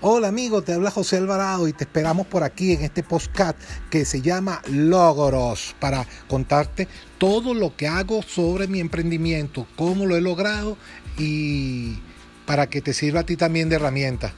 Hola amigo, te habla José Alvarado y te esperamos por aquí en este podcast que se llama Logros para contarte todo lo que hago sobre mi emprendimiento, cómo lo he logrado y para que te sirva a ti también de herramienta.